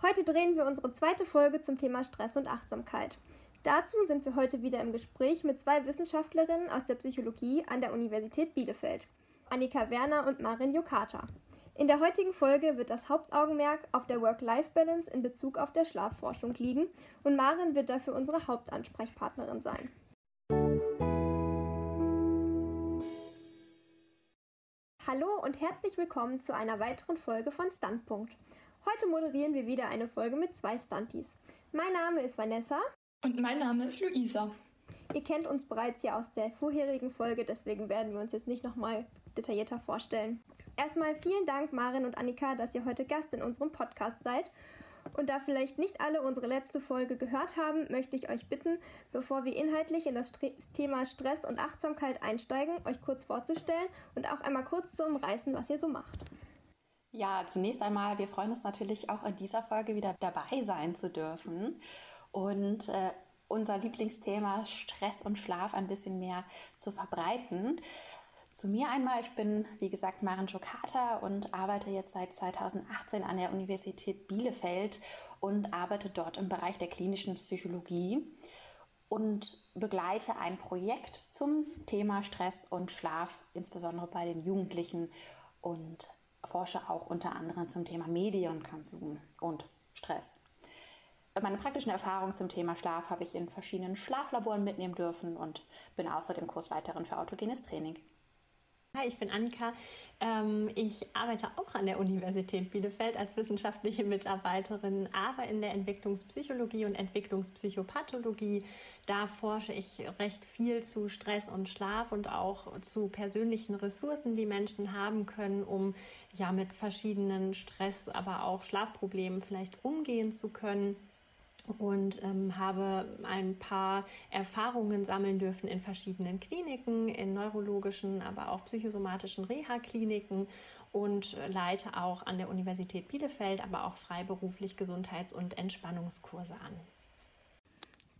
Heute drehen wir unsere zweite Folge zum Thema Stress und Achtsamkeit. Dazu sind wir heute wieder im Gespräch mit zwei Wissenschaftlerinnen aus der Psychologie an der Universität Bielefeld, Annika Werner und Marin Jokata. In der heutigen Folge wird das Hauptaugenmerk auf der Work-Life-Balance in Bezug auf der Schlafforschung liegen und Marin wird dafür unsere Hauptansprechpartnerin sein. Hallo und herzlich willkommen zu einer weiteren Folge von Standpunkt. Heute moderieren wir wieder eine Folge mit zwei Stunties. Mein Name ist Vanessa. Und mein Name ist Luisa. Ihr kennt uns bereits ja aus der vorherigen Folge, deswegen werden wir uns jetzt nicht nochmal detaillierter vorstellen. Erstmal vielen Dank, Marin und Annika, dass ihr heute Gast in unserem Podcast seid. Und da vielleicht nicht alle unsere letzte Folge gehört haben, möchte ich euch bitten, bevor wir inhaltlich in das Thema Stress und Achtsamkeit einsteigen, euch kurz vorzustellen und auch einmal kurz zu umreißen, was ihr so macht. Ja, zunächst einmal, wir freuen uns natürlich auch in dieser Folge wieder dabei sein zu dürfen und äh, unser Lieblingsthema Stress und Schlaf ein bisschen mehr zu verbreiten. Zu mir einmal, ich bin wie gesagt Maren Jokata und arbeite jetzt seit 2018 an der Universität Bielefeld und arbeite dort im Bereich der klinischen Psychologie und begleite ein Projekt zum Thema Stress und Schlaf, insbesondere bei den Jugendlichen und forsche auch unter anderem zum Thema Medienkonsum und Stress. Meine praktischen Erfahrungen zum Thema Schlaf habe ich in verschiedenen Schlaflaboren mitnehmen dürfen und bin außerdem Kursleiterin für autogenes Training. Hi, ich bin Annika. Ähm, ich arbeite auch an der Universität Bielefeld als wissenschaftliche Mitarbeiterin, aber in der Entwicklungspsychologie und Entwicklungspsychopathologie. Da forsche ich recht viel zu Stress und Schlaf und auch zu persönlichen Ressourcen, die Menschen haben können, um ja mit verschiedenen Stress, aber auch Schlafproblemen vielleicht umgehen zu können und ähm, habe ein paar Erfahrungen sammeln dürfen in verschiedenen Kliniken, in neurologischen, aber auch psychosomatischen Reha-Kliniken und leite auch an der Universität Bielefeld, aber auch freiberuflich Gesundheits- und Entspannungskurse an.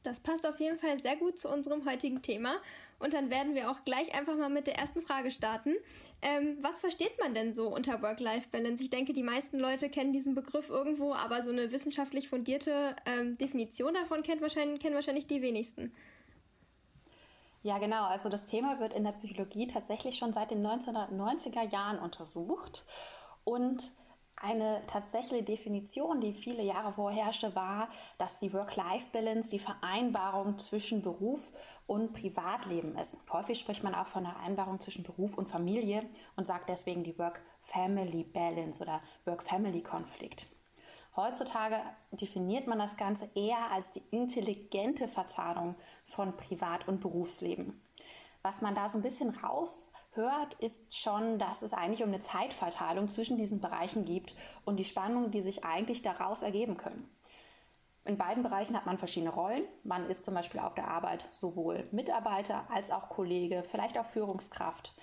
Das passt auf jeden Fall sehr gut zu unserem heutigen Thema. Und dann werden wir auch gleich einfach mal mit der ersten Frage starten. Ähm, was versteht man denn so unter Work-Life-Balance? Ich denke, die meisten Leute kennen diesen Begriff irgendwo, aber so eine wissenschaftlich fundierte ähm, Definition davon kennt wahrscheinlich, kennen wahrscheinlich die wenigsten. Ja, genau. Also das Thema wird in der Psychologie tatsächlich schon seit den 1990er Jahren untersucht. Und eine tatsächliche Definition, die viele Jahre vorherrschte, war, dass die Work-Life-Balance die Vereinbarung zwischen Beruf und Privatleben ist. Häufig spricht man auch von der Vereinbarung zwischen Beruf und Familie und sagt deswegen die Work-Family-Balance oder Work-Family-Konflikt. Heutzutage definiert man das Ganze eher als die intelligente Verzahnung von Privat- und Berufsleben. Was man da so ein bisschen raus hört, ist schon, dass es eigentlich um eine Zeitverteilung zwischen diesen Bereichen gibt und die Spannungen, die sich eigentlich daraus ergeben können. In beiden Bereichen hat man verschiedene Rollen. Man ist zum Beispiel auf der Arbeit sowohl Mitarbeiter als auch Kollege, vielleicht auch Führungskraft.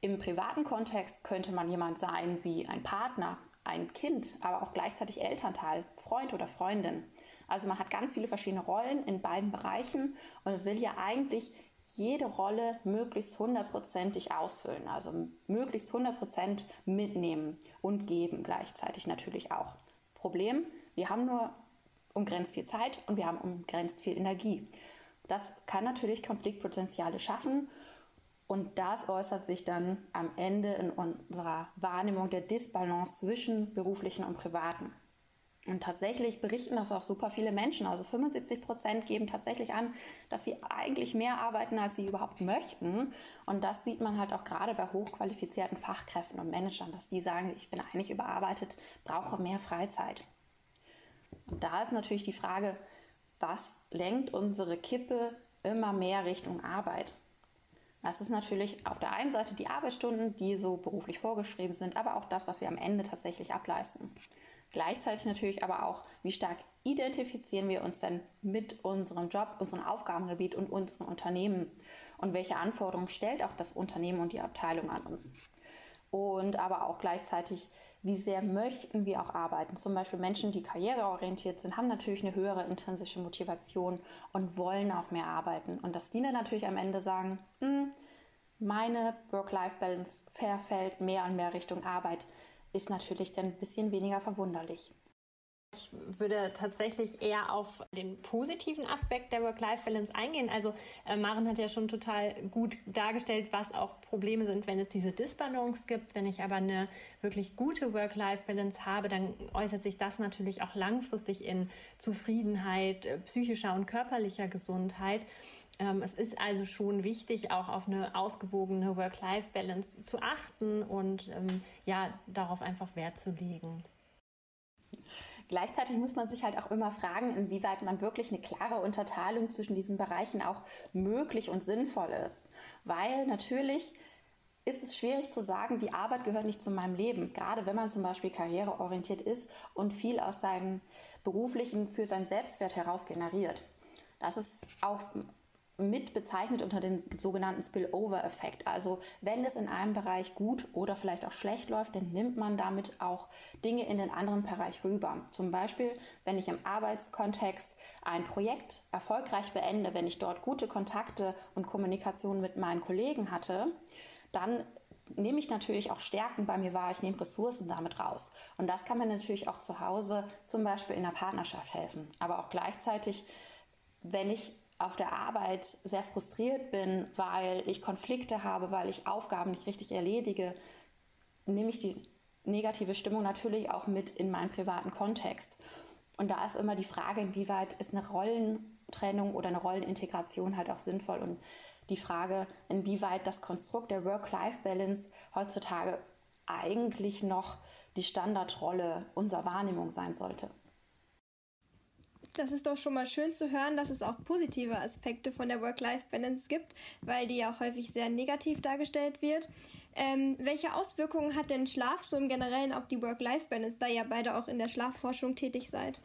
Im privaten Kontext könnte man jemand sein wie ein Partner, ein Kind, aber auch gleichzeitig Elternteil, Freund oder Freundin. Also man hat ganz viele verschiedene Rollen in beiden Bereichen und will ja eigentlich jede Rolle möglichst hundertprozentig ausfüllen, also möglichst hundertprozent mitnehmen und geben gleichzeitig natürlich auch. Problem, wir haben nur umgrenzt viel Zeit und wir haben umgrenzt viel Energie. Das kann natürlich Konfliktpotenziale schaffen und das äußert sich dann am Ende in unserer Wahrnehmung der Disbalance zwischen beruflichen und privaten. Und tatsächlich berichten das auch super viele Menschen. Also 75 Prozent geben tatsächlich an, dass sie eigentlich mehr arbeiten, als sie überhaupt möchten. Und das sieht man halt auch gerade bei hochqualifizierten Fachkräften und Managern, dass die sagen, ich bin eigentlich überarbeitet, brauche mehr Freizeit. Und da ist natürlich die Frage, was lenkt unsere Kippe immer mehr Richtung Arbeit? Das ist natürlich auf der einen Seite die Arbeitsstunden, die so beruflich vorgeschrieben sind, aber auch das, was wir am Ende tatsächlich ableisten. Gleichzeitig natürlich aber auch, wie stark identifizieren wir uns denn mit unserem Job, unserem Aufgabengebiet und unserem Unternehmen und welche Anforderungen stellt auch das Unternehmen und die Abteilung an uns. Und aber auch gleichzeitig, wie sehr möchten wir auch arbeiten. Zum Beispiel Menschen, die karriereorientiert sind, haben natürlich eine höhere intrinsische Motivation und wollen auch mehr arbeiten. Und dass die dann natürlich am Ende sagen, hm, meine Work-Life-Balance verfällt mehr und mehr Richtung Arbeit ist natürlich dann ein bisschen weniger verwunderlich. Ich würde tatsächlich eher auf den positiven Aspekt der Work-Life-Balance eingehen. Also äh, Maren hat ja schon total gut dargestellt, was auch Probleme sind, wenn es diese Disbalance gibt. Wenn ich aber eine wirklich gute Work-Life-Balance habe, dann äußert sich das natürlich auch langfristig in Zufriedenheit, äh, psychischer und körperlicher Gesundheit. Ähm, es ist also schon wichtig, auch auf eine ausgewogene Work-Life-Balance zu achten und ähm, ja, darauf einfach Wert zu legen. Gleichzeitig muss man sich halt auch immer fragen, inwieweit man wirklich eine klare Unterteilung zwischen diesen Bereichen auch möglich und sinnvoll ist. Weil natürlich ist es schwierig zu sagen, die Arbeit gehört nicht zu meinem Leben. Gerade wenn man zum Beispiel karriereorientiert ist und viel aus seinem beruflichen für seinen Selbstwert heraus generiert. Das ist auch mit bezeichnet unter dem sogenannten Spillover-Effekt. Also wenn es in einem Bereich gut oder vielleicht auch schlecht läuft, dann nimmt man damit auch Dinge in den anderen Bereich rüber. Zum Beispiel, wenn ich im Arbeitskontext ein Projekt erfolgreich beende, wenn ich dort gute Kontakte und Kommunikation mit meinen Kollegen hatte, dann nehme ich natürlich auch Stärken bei mir wahr, ich nehme Ressourcen damit raus. Und das kann mir natürlich auch zu Hause zum Beispiel in der Partnerschaft helfen. Aber auch gleichzeitig, wenn ich auf der Arbeit sehr frustriert bin, weil ich Konflikte habe, weil ich Aufgaben nicht richtig erledige, nehme ich die negative Stimmung natürlich auch mit in meinen privaten Kontext. Und da ist immer die Frage, inwieweit ist eine Rollentrennung oder eine Rollenintegration halt auch sinnvoll und die Frage, inwieweit das Konstrukt der Work-Life-Balance heutzutage eigentlich noch die Standardrolle unserer Wahrnehmung sein sollte. Das ist doch schon mal schön zu hören, dass es auch positive Aspekte von der Work-Life-Balance gibt, weil die ja häufig sehr negativ dargestellt wird. Ähm, welche Auswirkungen hat denn Schlaf so im Generellen auf die Work-Life-Balance, da ihr beide auch in der Schlafforschung tätig seid?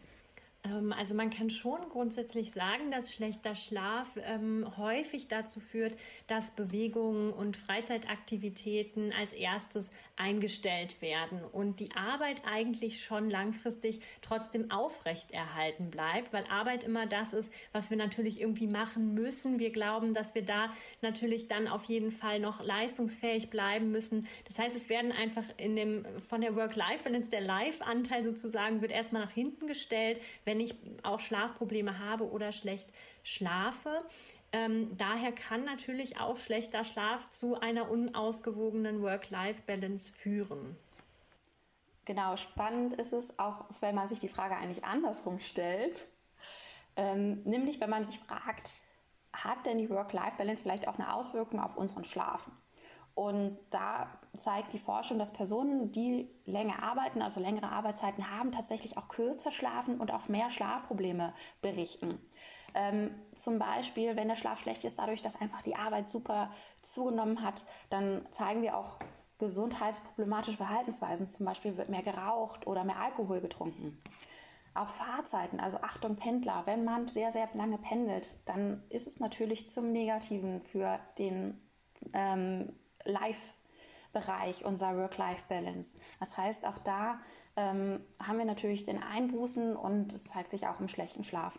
Ähm, also man kann schon grundsätzlich sagen, dass schlechter Schlaf ähm, häufig dazu führt, dass Bewegungen und Freizeitaktivitäten als erstes eingestellt werden und die Arbeit eigentlich schon langfristig trotzdem aufrechterhalten bleibt, weil Arbeit immer das ist, was wir natürlich irgendwie machen müssen. Wir glauben, dass wir da natürlich dann auf jeden Fall noch leistungsfähig bleiben müssen. Das heißt, es werden einfach in dem von der Work-Life-Balance der Live-Anteil sozusagen wird erstmal nach hinten gestellt, wenn ich auch Schlafprobleme habe oder schlecht schlafe. Ähm, daher kann natürlich auch schlechter Schlaf zu einer unausgewogenen Work-Life-Balance führen. Genau, spannend ist es auch, wenn man sich die Frage eigentlich andersrum stellt. Ähm, nämlich, wenn man sich fragt, hat denn die Work-Life-Balance vielleicht auch eine Auswirkung auf unseren Schlaf? Und da zeigt die Forschung, dass Personen, die länger arbeiten, also längere Arbeitszeiten haben, tatsächlich auch kürzer schlafen und auch mehr Schlafprobleme berichten. Ähm, zum Beispiel, wenn der Schlaf schlecht ist, dadurch, dass einfach die Arbeit super zugenommen hat, dann zeigen wir auch gesundheitsproblematische Verhaltensweisen. Zum Beispiel wird mehr geraucht oder mehr Alkohol getrunken. Auch Fahrzeiten, also Achtung Pendler, wenn man sehr, sehr lange pendelt, dann ist es natürlich zum Negativen für den ähm, Life-Bereich unserer Work-Life-Balance. Das heißt, auch da ähm, haben wir natürlich den Einbußen und es zeigt sich auch im schlechten Schlaf.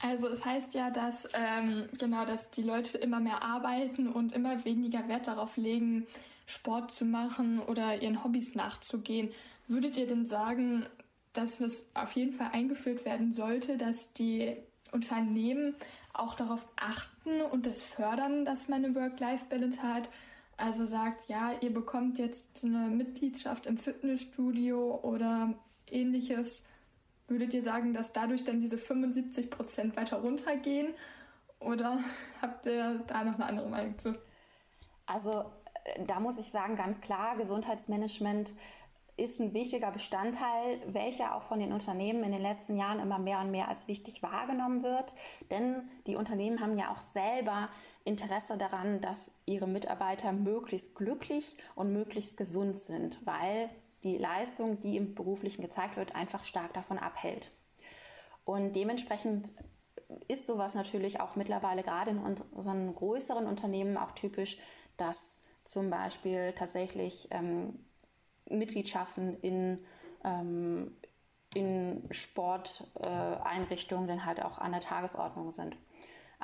Also es heißt ja, dass ähm, genau, dass die Leute immer mehr arbeiten und immer weniger Wert darauf legen, Sport zu machen oder ihren Hobbys nachzugehen. Würdet ihr denn sagen, dass es auf jeden Fall eingeführt werden sollte, dass die Unternehmen auch darauf achten und das fördern, dass man eine Work-Life-Balance hat. Also sagt, ja, ihr bekommt jetzt eine Mitgliedschaft im Fitnessstudio oder ähnliches. Würdet ihr sagen, dass dadurch dann diese 75 Prozent weiter runtergehen? Oder habt ihr da noch eine andere Meinung zu? Also äh, da muss ich sagen, ganz klar, Gesundheitsmanagement ist ein wichtiger Bestandteil, welcher auch von den Unternehmen in den letzten Jahren immer mehr und mehr als wichtig wahrgenommen wird. Denn die Unternehmen haben ja auch selber Interesse daran, dass ihre Mitarbeiter möglichst glücklich und möglichst gesund sind, weil die Leistung, die im beruflichen gezeigt wird, einfach stark davon abhält. Und dementsprechend ist sowas natürlich auch mittlerweile gerade in unseren größeren Unternehmen auch typisch, dass zum Beispiel tatsächlich ähm, Mitgliedschaften in, ähm, in Sporteinrichtungen äh, dann halt auch an der Tagesordnung sind.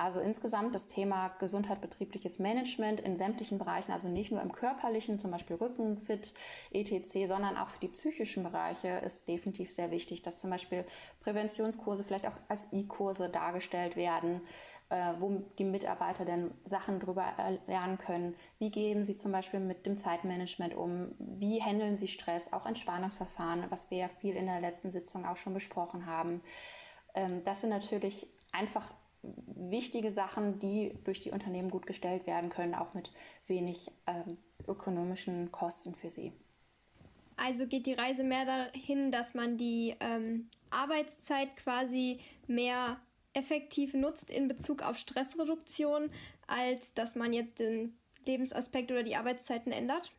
Also insgesamt das Thema Gesundheit, betriebliches Management in sämtlichen Bereichen, also nicht nur im körperlichen, zum Beispiel Rücken, Fit, etc., sondern auch für die psychischen Bereiche ist definitiv sehr wichtig, dass zum Beispiel Präventionskurse vielleicht auch als E-Kurse dargestellt werden, äh, wo die Mitarbeiter denn Sachen darüber lernen können. Wie gehen sie zum Beispiel mit dem Zeitmanagement um? Wie handeln sie Stress? Auch Entspannungsverfahren, was wir ja viel in der letzten Sitzung auch schon besprochen haben. Ähm, das sind natürlich einfach wichtige Sachen, die durch die Unternehmen gut gestellt werden können, auch mit wenig ähm, ökonomischen Kosten für sie. Also geht die Reise mehr dahin, dass man die ähm, Arbeitszeit quasi mehr effektiv nutzt in Bezug auf Stressreduktion, als dass man jetzt den Lebensaspekt oder die Arbeitszeiten ändert?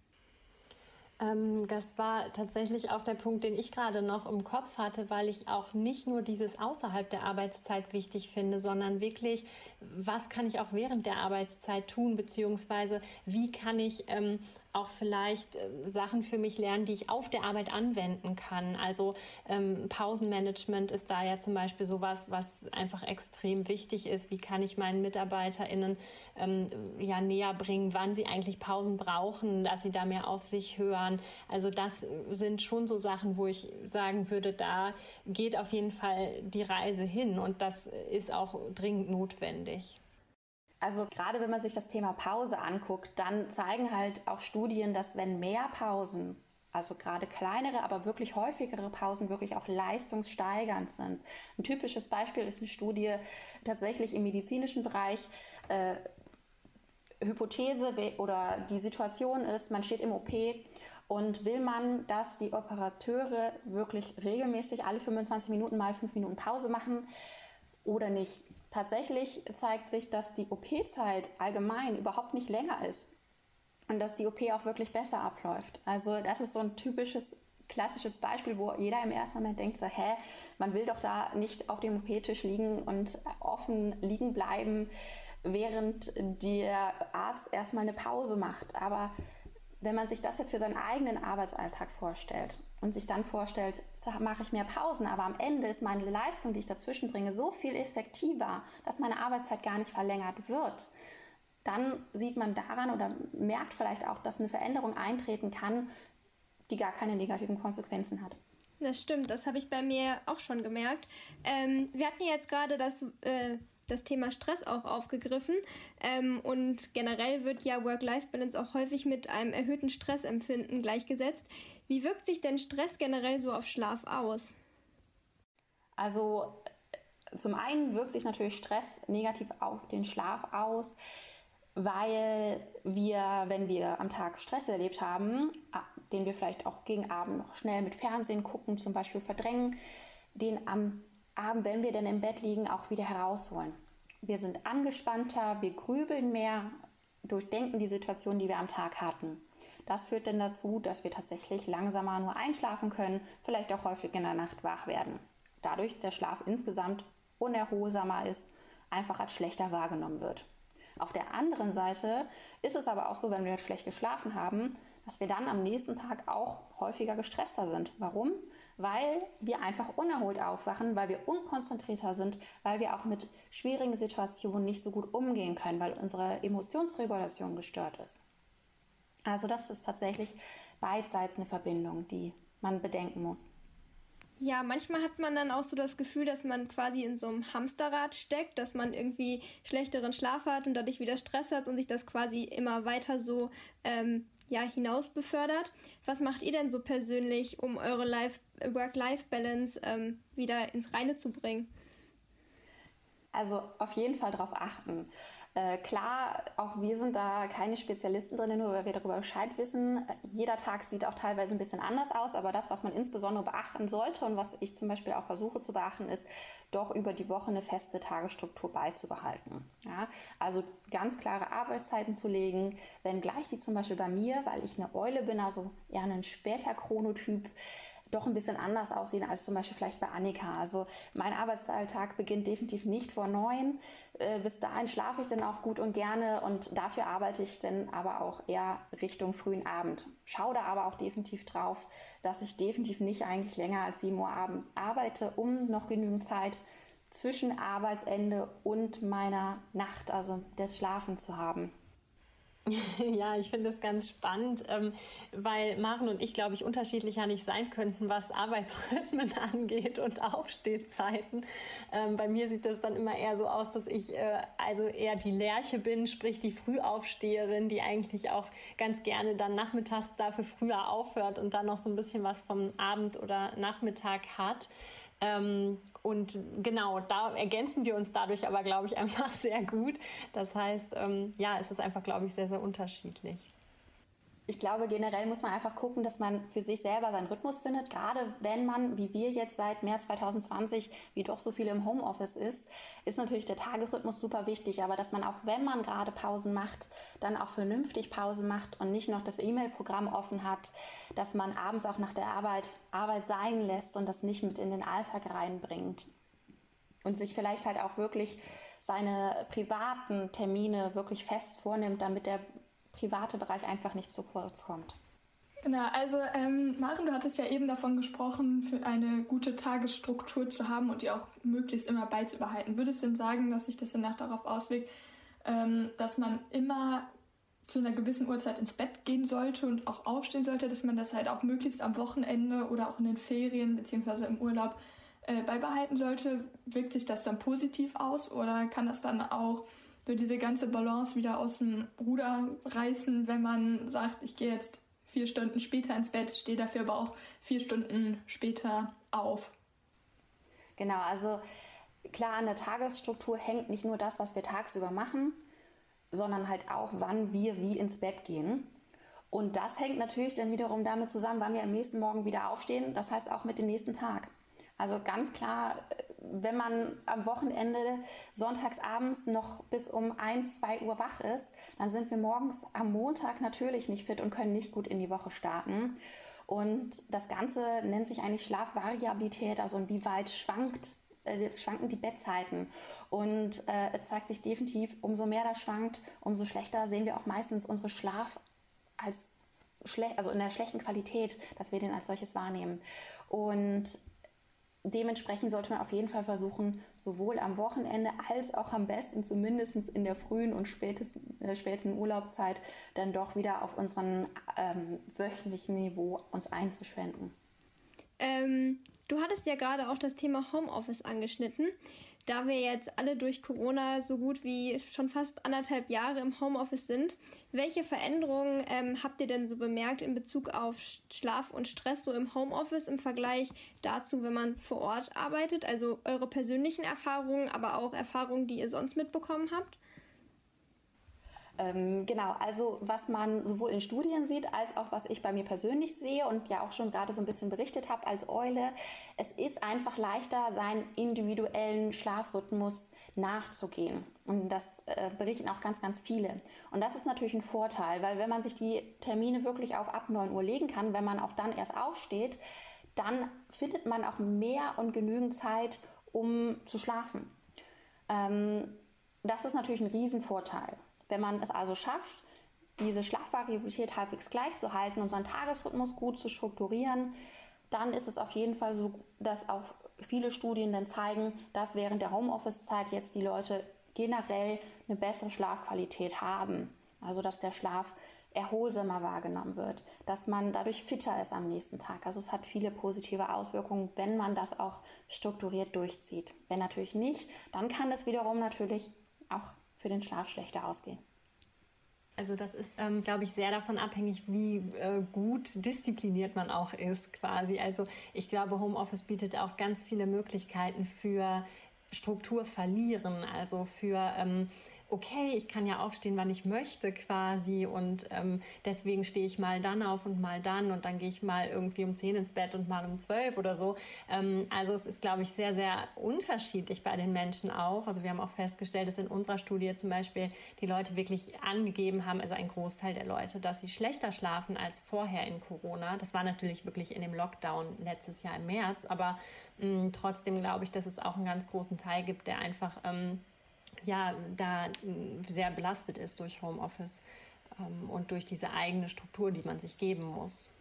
Ähm, das war tatsächlich auch der Punkt, den ich gerade noch im Kopf hatte, weil ich auch nicht nur dieses außerhalb der Arbeitszeit wichtig finde, sondern wirklich, was kann ich auch während der Arbeitszeit tun, beziehungsweise wie kann ich ähm, auch vielleicht äh, Sachen für mich lernen, die ich auf der Arbeit anwenden kann. Also ähm, Pausenmanagement ist da ja zum Beispiel sowas, was einfach extrem wichtig ist. Wie kann ich meinen MitarbeiterInnen ähm, ja näher bringen, wann sie eigentlich Pausen brauchen, dass sie da mehr auf sich hören. Also das sind schon so Sachen, wo ich sagen würde, da geht auf jeden Fall die Reise hin und das ist auch dringend notwendig. Also gerade wenn man sich das Thema Pause anguckt, dann zeigen halt auch Studien, dass wenn mehr Pausen, also gerade kleinere, aber wirklich häufigere Pausen wirklich auch leistungssteigernd sind. Ein typisches Beispiel ist eine Studie tatsächlich im medizinischen Bereich. Äh, Hypothese oder die Situation ist, man steht im OP und will man, dass die Operateure wirklich regelmäßig alle 25 Minuten mal 5 Minuten Pause machen oder nicht? Tatsächlich zeigt sich, dass die OP-Zeit allgemein überhaupt nicht länger ist und dass die OP auch wirklich besser abläuft. Also das ist so ein typisches klassisches Beispiel, wo jeder im ersten Moment denkt, so, hä, man will doch da nicht auf dem OP-Tisch liegen und offen liegen bleiben, während der Arzt erstmal eine Pause macht. Aber wenn man sich das jetzt für seinen eigenen Arbeitsalltag vorstellt und sich dann vorstellt, mache ich mehr Pausen, aber am Ende ist meine Leistung, die ich dazwischen bringe, so viel effektiver, dass meine Arbeitszeit gar nicht verlängert wird, dann sieht man daran oder merkt vielleicht auch, dass eine Veränderung eintreten kann, die gar keine negativen Konsequenzen hat. Das stimmt, das habe ich bei mir auch schon gemerkt. Ähm, wir hatten jetzt gerade das äh, das Thema Stress auch aufgegriffen. Ähm, und generell wird ja Work-Life-Balance auch häufig mit einem erhöhten Stressempfinden gleichgesetzt. Wie wirkt sich denn Stress generell so auf Schlaf aus? Also zum einen wirkt sich natürlich Stress negativ auf den Schlaf aus, weil wir, wenn wir am Tag Stress erlebt haben, den wir vielleicht auch gegen Abend noch schnell mit Fernsehen gucken, zum Beispiel verdrängen, den am Abend, wenn wir dann im Bett liegen, auch wieder herausholen. Wir sind angespannter, wir grübeln mehr, durchdenken die Situation, die wir am Tag hatten. Das führt dann dazu, dass wir tatsächlich langsamer nur einschlafen können, vielleicht auch häufig in der Nacht wach werden. Dadurch der Schlaf insgesamt unerholsamer ist, einfach als schlechter wahrgenommen wird. Auf der anderen Seite ist es aber auch so, wenn wir schlecht geschlafen haben, dass wir dann am nächsten Tag auch häufiger gestresster sind. Warum? Weil wir einfach unerholt aufwachen, weil wir unkonzentrierter sind, weil wir auch mit schwierigen Situationen nicht so gut umgehen können, weil unsere Emotionsregulation gestört ist. Also das ist tatsächlich beidseits eine Verbindung, die man bedenken muss. Ja, manchmal hat man dann auch so das Gefühl, dass man quasi in so einem Hamsterrad steckt, dass man irgendwie schlechteren Schlaf hat und dadurch wieder Stress hat und sich das quasi immer weiter so ähm, ja, hinaus befördert. Was macht ihr denn so persönlich, um eure Work-Life-Balance ähm, wieder ins Reine zu bringen? Also auf jeden Fall darauf achten. Äh, klar, auch wir sind da keine Spezialisten drin, nur weil wir darüber Bescheid wissen. Jeder Tag sieht auch teilweise ein bisschen anders aus, aber das, was man insbesondere beachten sollte und was ich zum Beispiel auch versuche zu beachten, ist, doch über die Woche eine feste Tagesstruktur beizubehalten. Ja? Also ganz klare Arbeitszeiten zu legen, wenngleich die zum Beispiel bei mir, weil ich eine Eule bin, also eher ein später Chronotyp, doch ein bisschen anders aussehen als zum Beispiel vielleicht bei Annika. Also mein Arbeitsalltag beginnt definitiv nicht vor neun. Äh, bis dahin schlafe ich dann auch gut und gerne und dafür arbeite ich dann aber auch eher Richtung frühen Abend. Schaue da aber auch definitiv drauf, dass ich definitiv nicht eigentlich länger als sieben Uhr Abend arbeite, um noch genügend Zeit zwischen Arbeitsende und meiner Nacht, also des Schlafens zu haben. Ja, ich finde es ganz spannend, ähm, weil Maren und ich, glaube ich, unterschiedlicher nicht sein könnten, was Arbeitsrhythmen angeht und Aufstehzeiten. Ähm, bei mir sieht das dann immer eher so aus, dass ich äh, also eher die Lerche bin, sprich die Frühaufsteherin, die eigentlich auch ganz gerne dann nachmittags dafür früher aufhört und dann noch so ein bisschen was vom Abend oder Nachmittag hat. Ähm, und genau, da ergänzen wir uns dadurch aber, glaube ich, einfach sehr gut. Das heißt, ähm, ja, es ist einfach, glaube ich, sehr, sehr unterschiedlich. Ich glaube, generell muss man einfach gucken, dass man für sich selber seinen Rhythmus findet. Gerade wenn man, wie wir jetzt seit März 2020, wie doch so viele im Homeoffice ist, ist natürlich der Tagesrhythmus super wichtig. Aber dass man auch, wenn man gerade Pausen macht, dann auch vernünftig Pause macht und nicht noch das E-Mail-Programm offen hat, dass man abends auch nach der Arbeit Arbeit sein lässt und das nicht mit in den Alltag reinbringt. Und sich vielleicht halt auch wirklich seine privaten Termine wirklich fest vornimmt, damit der private Bereich einfach nicht zu kurz kommt. Genau, also ähm, Maren, du hattest ja eben davon gesprochen, für eine gute Tagesstruktur zu haben und die auch möglichst immer beizubehalten. Würdest du denn sagen, dass sich das danach darauf auswirkt, ähm, dass man immer zu einer gewissen Uhrzeit ins Bett gehen sollte und auch aufstehen sollte, dass man das halt auch möglichst am Wochenende oder auch in den Ferien beziehungsweise im Urlaub äh, beibehalten sollte? Wirkt sich das dann positiv aus oder kann das dann auch so diese ganze Balance wieder aus dem Ruder reißen, wenn man sagt, ich gehe jetzt vier Stunden später ins Bett, stehe dafür aber auch vier Stunden später auf. Genau, also klar, an der Tagesstruktur hängt nicht nur das, was wir tagsüber machen, sondern halt auch, wann wir wie ins Bett gehen. Und das hängt natürlich dann wiederum damit zusammen, wann wir am nächsten Morgen wieder aufstehen, das heißt auch mit dem nächsten Tag. Also ganz klar, wenn man am Wochenende sonntagsabends noch bis um 1, 2 Uhr wach ist, dann sind wir morgens am Montag natürlich nicht fit und können nicht gut in die Woche starten. Und das Ganze nennt sich eigentlich Schlafvariabilität, also inwieweit schwankt, äh, schwanken die Bettzeiten. Und äh, es zeigt sich definitiv, umso mehr das schwankt, umso schlechter sehen wir auch meistens unsere Schlaf als schlecht, also in der schlechten Qualität, dass wir den als solches wahrnehmen. Und dementsprechend sollte man auf jeden Fall versuchen, sowohl am Wochenende als auch am besten zumindest in der frühen und spätesten, äh, späten Urlaubszeit dann doch wieder auf unserem ähm, wöchentlichen Niveau uns einzuschwenden. Ähm, du hattest ja gerade auch das Thema Homeoffice angeschnitten. Da wir jetzt alle durch Corona so gut wie schon fast anderthalb Jahre im Homeoffice sind, welche Veränderungen ähm, habt ihr denn so bemerkt in Bezug auf Schlaf und Stress so im Homeoffice im Vergleich dazu, wenn man vor Ort arbeitet? Also eure persönlichen Erfahrungen, aber auch Erfahrungen, die ihr sonst mitbekommen habt? Ähm, genau, also was man sowohl in Studien sieht, als auch was ich bei mir persönlich sehe und ja auch schon gerade so ein bisschen berichtet habe als Eule, es ist einfach leichter, seinen individuellen Schlafrhythmus nachzugehen. Und das äh, berichten auch ganz, ganz viele. Und das ist natürlich ein Vorteil, weil wenn man sich die Termine wirklich auf ab 9 Uhr legen kann, wenn man auch dann erst aufsteht, dann findet man auch mehr und genügend Zeit, um zu schlafen. Ähm, das ist natürlich ein Riesenvorteil. Wenn man es also schafft, diese Schlafvariabilität halbwegs gleich zu halten, unseren Tagesrhythmus gut zu strukturieren, dann ist es auf jeden Fall so, dass auch viele Studien dann zeigen, dass während der Homeoffice-Zeit jetzt die Leute generell eine bessere Schlafqualität haben. Also dass der Schlaf erholsamer wahrgenommen wird, dass man dadurch fitter ist am nächsten Tag. Also es hat viele positive Auswirkungen, wenn man das auch strukturiert durchzieht. Wenn natürlich nicht, dann kann es wiederum natürlich auch für den Schlaf schlechter ausgehen. Also das ist, ähm, glaube ich, sehr davon abhängig, wie äh, gut diszipliniert man auch ist quasi. Also ich glaube, Homeoffice bietet auch ganz viele Möglichkeiten für Struktur verlieren, also für ähm, okay, ich kann ja aufstehen, wann ich möchte quasi und ähm, deswegen stehe ich mal dann auf und mal dann und dann gehe ich mal irgendwie um 10 ins Bett und mal um 12 oder so. Ähm, also es ist, glaube ich, sehr, sehr unterschiedlich bei den Menschen auch. Also wir haben auch festgestellt, dass in unserer Studie zum Beispiel die Leute wirklich angegeben haben, also ein Großteil der Leute, dass sie schlechter schlafen als vorher in Corona. Das war natürlich wirklich in dem Lockdown letztes Jahr im März, aber mh, mm, trotzdem glaube ich, dass es auch einen ganz großen Teil gibt, der einfach ähm, ja, da sehr belastet ist durch Homeoffice ähm, und durch diese eigene Struktur, die man sich geben muss.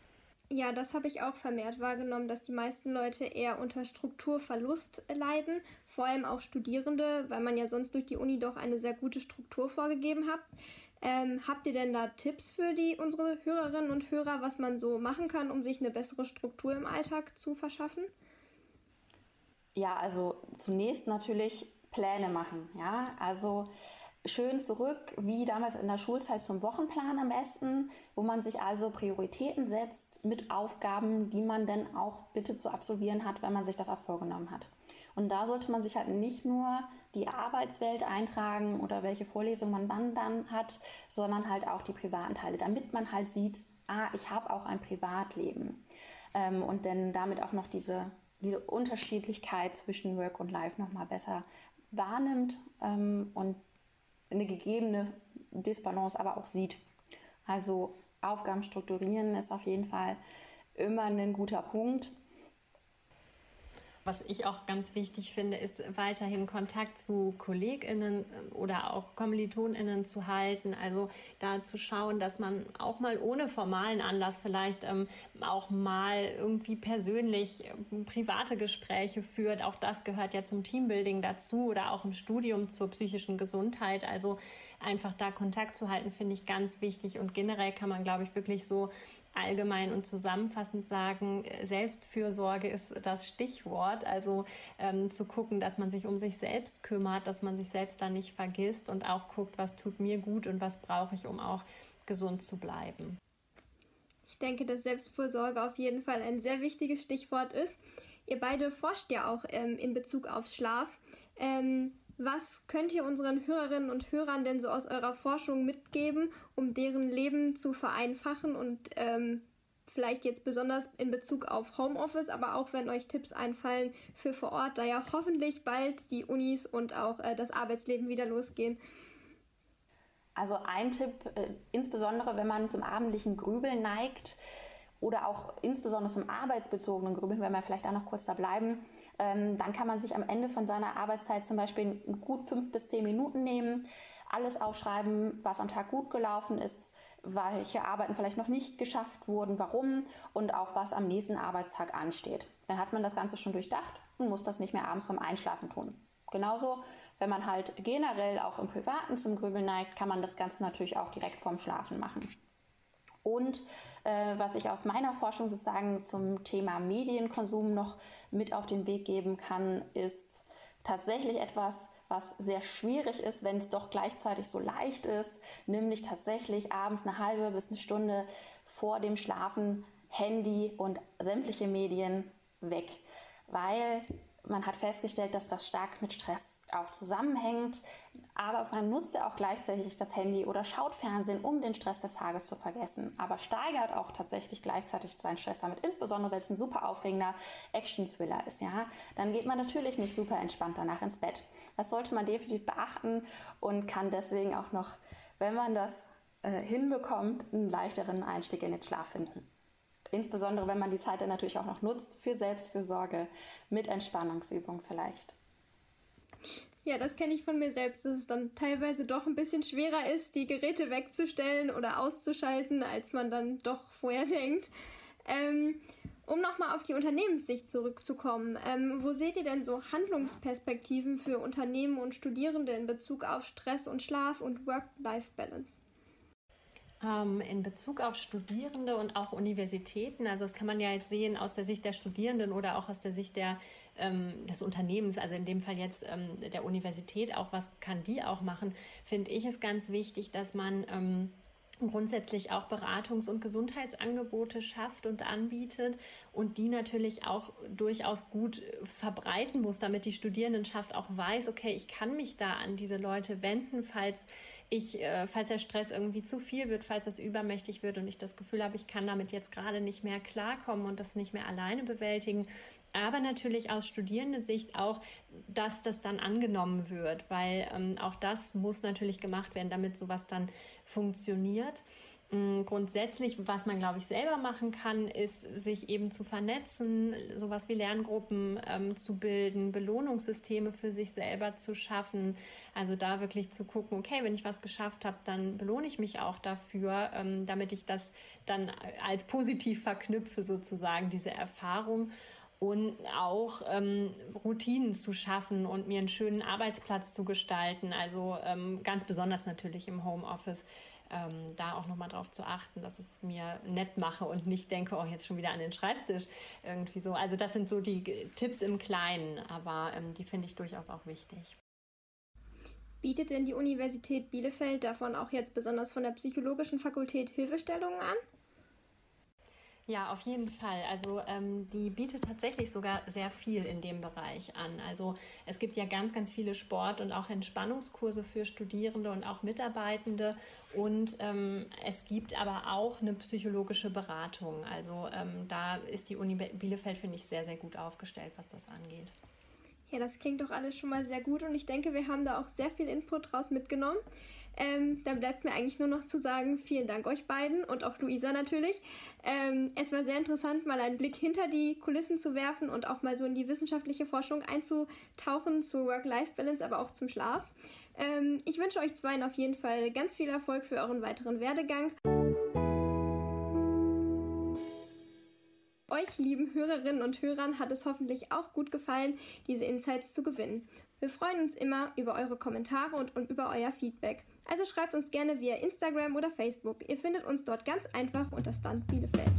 Ja, das habe ich auch vermehrt wahrgenommen, dass die meisten Leute eher unter Strukturverlust leiden, vor allem auch Studierende, weil man ja sonst durch die Uni doch eine sehr gute Struktur vorgegeben hat. Ähm, habt ihr denn da Tipps für die unsere Hörerinnen und Hörer, was man so machen kann, um sich eine bessere Struktur im Alltag zu verschaffen? Ja, also zunächst natürlich Pläne machen. Ja, also schön zurück, wie damals in der Schulzeit zum Wochenplan am besten, wo man sich also Prioritäten setzt mit Aufgaben, die man dann auch bitte zu absolvieren hat, wenn man sich das auch vorgenommen hat. Und da sollte man sich halt nicht nur die Arbeitswelt eintragen oder welche Vorlesungen man wann dann hat, sondern halt auch die privaten Teile, damit man halt sieht, ah, ich habe auch ein Privatleben. Ähm, und dann damit auch noch diese, diese Unterschiedlichkeit zwischen Work und Life nochmal besser wahrnimmt ähm, und eine gegebene Disbalance aber auch sieht. Also Aufgaben strukturieren ist auf jeden Fall immer ein guter Punkt. Was ich auch ganz wichtig finde, ist weiterhin Kontakt zu KollegInnen ähm, oder auch KommilitonInnen zu halten. Also da zu schauen, dass man auch mal ohne formalen Anlass vielleicht ähm, auch mal irgendwie persönlich ähm, private Gespräche führt. Auch das gehört ja zum Teambuilding dazu oder auch im Studium zur psychischen Gesundheit. Also einfach da Kontakt zu halten, finde ich ganz wichtig. Und generell kann man, glaube ich, wirklich so allgemein und zusammenfassend sagen, Selbstfürsorge ist das Stichwort. Also ähm, zu gucken, dass man sich um sich selbst kümmert, dass man sich selbst da nicht vergisst und auch guckt, was tut mir gut und was brauche ich, um auch gesund zu bleiben. Ich denke, dass Selbstfürsorge auf jeden Fall ein sehr wichtiges Stichwort ist. Ihr beide forscht ja auch ähm, in Bezug auf Schlaf. Ähm, was könnt ihr unseren Hörerinnen und Hörern denn so aus eurer Forschung mitgeben, um deren Leben zu vereinfachen und ähm, vielleicht jetzt besonders in Bezug auf Homeoffice, aber auch wenn euch Tipps einfallen für vor Ort, da ja hoffentlich bald die Unis und auch äh, das Arbeitsleben wieder losgehen? Also ein Tipp, äh, insbesondere wenn man zum abendlichen Grübeln neigt oder auch insbesondere zum arbeitsbezogenen Grübeln, wenn wir vielleicht auch noch kurz da bleiben, ähm, dann kann man sich am Ende von seiner Arbeitszeit zum Beispiel gut fünf bis zehn Minuten nehmen, alles aufschreiben, was am Tag gut gelaufen ist, welche Arbeiten vielleicht noch nicht geschafft wurden, warum und auch was am nächsten Arbeitstag ansteht. Dann hat man das Ganze schon durchdacht und muss das nicht mehr abends vom Einschlafen tun. Genauso, wenn man halt generell auch im Privaten zum Grübeln neigt, kann man das Ganze natürlich auch direkt vorm Schlafen machen. Und äh, was ich aus meiner Forschung sozusagen zum Thema Medienkonsum noch mit auf den Weg geben kann, ist tatsächlich etwas, was sehr schwierig ist, wenn es doch gleichzeitig so leicht ist, nämlich tatsächlich abends eine halbe bis eine Stunde vor dem Schlafen Handy und sämtliche Medien weg, weil man hat festgestellt, dass das stark mit Stress auch zusammenhängt, aber man nutzt ja auch gleichzeitig das Handy oder schaut Fernsehen, um den Stress des Tages zu vergessen, aber steigert auch tatsächlich gleichzeitig seinen Stress damit, insbesondere wenn es ein super aufregender Action-Thriller ist, ja, dann geht man natürlich nicht super entspannt danach ins Bett. Das sollte man definitiv beachten und kann deswegen auch noch, wenn man das äh, hinbekommt, einen leichteren Einstieg in den Schlaf finden. Insbesondere wenn man die Zeit dann natürlich auch noch nutzt für Selbstfürsorge mit Entspannungsübung vielleicht. Ja, das kenne ich von mir selbst, dass es dann teilweise doch ein bisschen schwerer ist, die Geräte wegzustellen oder auszuschalten, als man dann doch vorher denkt. Ähm, um nochmal auf die Unternehmenssicht zurückzukommen, ähm, wo seht ihr denn so Handlungsperspektiven für Unternehmen und Studierende in Bezug auf Stress und Schlaf und Work-Life-Balance? Ähm, in Bezug auf Studierende und auch Universitäten, also das kann man ja jetzt sehen aus der Sicht der Studierenden oder auch aus der Sicht der, ähm, des Unternehmens, also in dem Fall jetzt ähm, der Universität, auch was kann die auch machen, finde ich es ganz wichtig, dass man ähm, grundsätzlich auch Beratungs- und Gesundheitsangebote schafft und anbietet und die natürlich auch durchaus gut verbreiten muss, damit die Studierendenschaft auch weiß, okay, ich kann mich da an diese Leute wenden, falls ich, äh, falls der Stress irgendwie zu viel wird, falls das übermächtig wird und ich das Gefühl habe, ich kann damit jetzt gerade nicht mehr klarkommen und das nicht mehr alleine bewältigen. Aber natürlich aus Studierendensicht auch, dass das dann angenommen wird, weil ähm, auch das muss natürlich gemacht werden, damit sowas dann funktioniert. Mm, grundsätzlich, was man, glaube ich, selber machen kann, ist, sich eben zu vernetzen, sowas wie Lerngruppen ähm, zu bilden, Belohnungssysteme für sich selber zu schaffen. Also da wirklich zu gucken, okay, wenn ich was geschafft habe, dann belohne ich mich auch dafür, ähm, damit ich das dann als positiv verknüpfe, sozusagen, diese Erfahrung und auch ähm, Routinen zu schaffen und mir einen schönen Arbeitsplatz zu gestalten. Also ähm, ganz besonders natürlich im Homeoffice ähm, da auch nochmal drauf zu achten, dass ich es mir nett mache und nicht denke, oh, jetzt schon wieder an den Schreibtisch. Irgendwie so. Also das sind so die Tipps im Kleinen, aber ähm, die finde ich durchaus auch wichtig. Bietet denn die Universität Bielefeld davon auch jetzt besonders von der psychologischen Fakultät Hilfestellungen an? Ja, auf jeden Fall. Also ähm, die bietet tatsächlich sogar sehr viel in dem Bereich an. Also es gibt ja ganz, ganz viele Sport- und auch Entspannungskurse für Studierende und auch Mitarbeitende. Und ähm, es gibt aber auch eine psychologische Beratung. Also ähm, da ist die Uni Bielefeld, finde ich, sehr, sehr gut aufgestellt, was das angeht. Ja, das klingt doch alles schon mal sehr gut und ich denke, wir haben da auch sehr viel Input draus mitgenommen. Ähm, dann bleibt mir eigentlich nur noch zu sagen, vielen Dank euch beiden und auch Luisa natürlich. Ähm, es war sehr interessant, mal einen Blick hinter die Kulissen zu werfen und auch mal so in die wissenschaftliche Forschung einzutauchen zu Work-Life-Balance, aber auch zum Schlaf. Ähm, ich wünsche euch zweien auf jeden Fall ganz viel Erfolg für euren weiteren Werdegang. Euch, lieben Hörerinnen und Hörern, hat es hoffentlich auch gut gefallen, diese Insights zu gewinnen. Wir freuen uns immer über eure Kommentare und über euer Feedback. Also schreibt uns gerne via Instagram oder Facebook. Ihr findet uns dort ganz einfach unter Stand Bielefeld.